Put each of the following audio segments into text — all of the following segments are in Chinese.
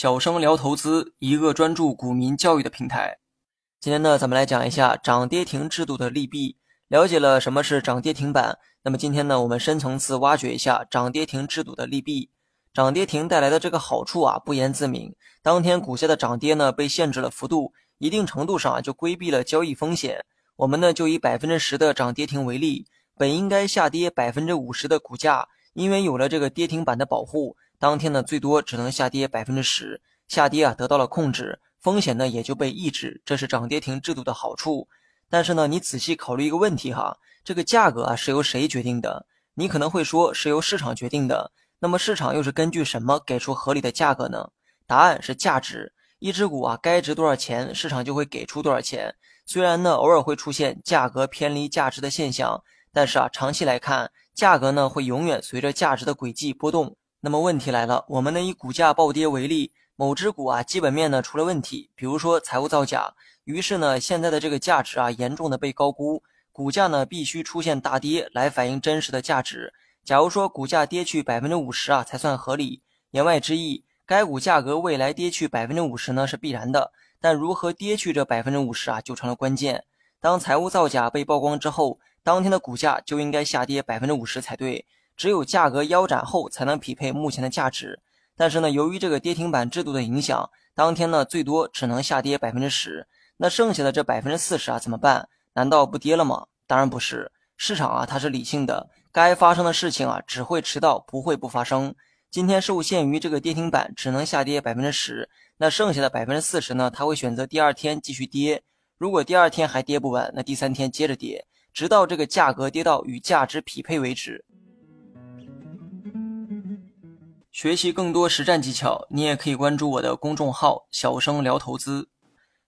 小生聊投资，一个专注股民教育的平台。今天呢，咱们来讲一下涨跌停制度的利弊。了解了什么是涨跌停板，那么今天呢，我们深层次挖掘一下涨跌停制度的利弊。涨跌停带来的这个好处啊，不言自明。当天股价的涨跌呢，被限制了幅度，一定程度上，就规避了交易风险。我们呢，就以百分之十的涨跌停为例，本应该下跌百分之五十的股价，因为有了这个跌停板的保护。当天呢，最多只能下跌百分之十，下跌啊得到了控制，风险呢也就被抑制，这是涨跌停制度的好处。但是呢，你仔细考虑一个问题哈，这个价格啊是由谁决定的？你可能会说是由市场决定的，那么市场又是根据什么给出合理的价格呢？答案是价值，一只股啊该值多少钱，市场就会给出多少钱。虽然呢偶尔会出现价格偏离价值的现象，但是啊长期来看，价格呢会永远随着价值的轨迹波动。那么问题来了，我们呢以股价暴跌为例，某只股啊基本面呢出了问题，比如说财务造假，于是呢现在的这个价值啊严重的被高估，股价呢必须出现大跌来反映真实的价值。假如说股价跌去百分之五十啊才算合理，言外之意，该股价格未来跌去百分之五十呢是必然的，但如何跌去这百分之五十啊就成了关键。当财务造假被曝光之后，当天的股价就应该下跌百分之五十才对。只有价格腰斩后才能匹配目前的价值，但是呢，由于这个跌停板制度的影响，当天呢最多只能下跌百分之十，那剩下的这百分之四十啊怎么办？难道不跌了吗？当然不是，市场啊它是理性的，该发生的事情啊只会迟到，不会不发生。今天受限于这个跌停板只能下跌百分之十，那剩下的百分之四十呢，它会选择第二天继续跌，如果第二天还跌不完，那第三天接着跌，直到这个价格跌到与价值匹配为止。学习更多实战技巧，你也可以关注我的公众号“小生聊投资”。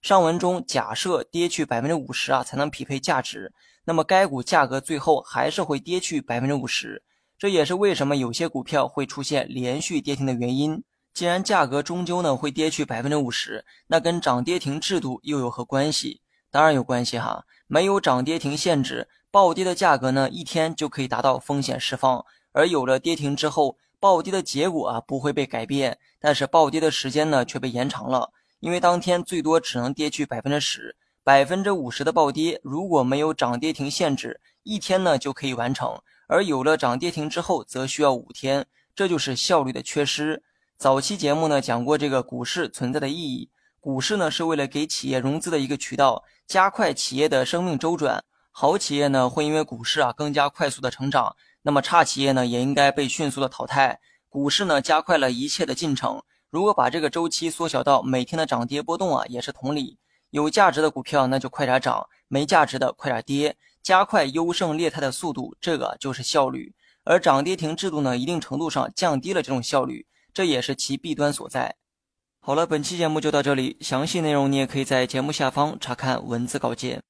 上文中假设跌去百分之五十啊才能匹配价值，那么该股价格最后还是会跌去百分之五十。这也是为什么有些股票会出现连续跌停的原因。既然价格终究呢会跌去百分之五十，那跟涨跌停制度又有何关系？当然有关系哈！没有涨跌停限制，暴跌的价格呢一天就可以达到风险释放，而有了跌停之后。暴跌的结果啊不会被改变，但是暴跌的时间呢却被延长了，因为当天最多只能跌去百分之十，百分之五十的暴跌如果没有涨跌停限制，一天呢就可以完成，而有了涨跌停之后则需要五天，这就是效率的缺失。早期节目呢讲过这个股市存在的意义，股市呢是为了给企业融资的一个渠道，加快企业的生命周转，好企业呢会因为股市啊更加快速的成长。那么差企业呢，也应该被迅速的淘汰。股市呢，加快了一切的进程。如果把这个周期缩小到每天的涨跌波动啊，也是同理。有价值的股票那就快点涨，没价值的快点跌，加快优胜劣汰的速度，这个就是效率。而涨跌停制度呢，一定程度上降低了这种效率，这也是其弊端所在。好了，本期节目就到这里，详细内容你也可以在节目下方查看文字稿件。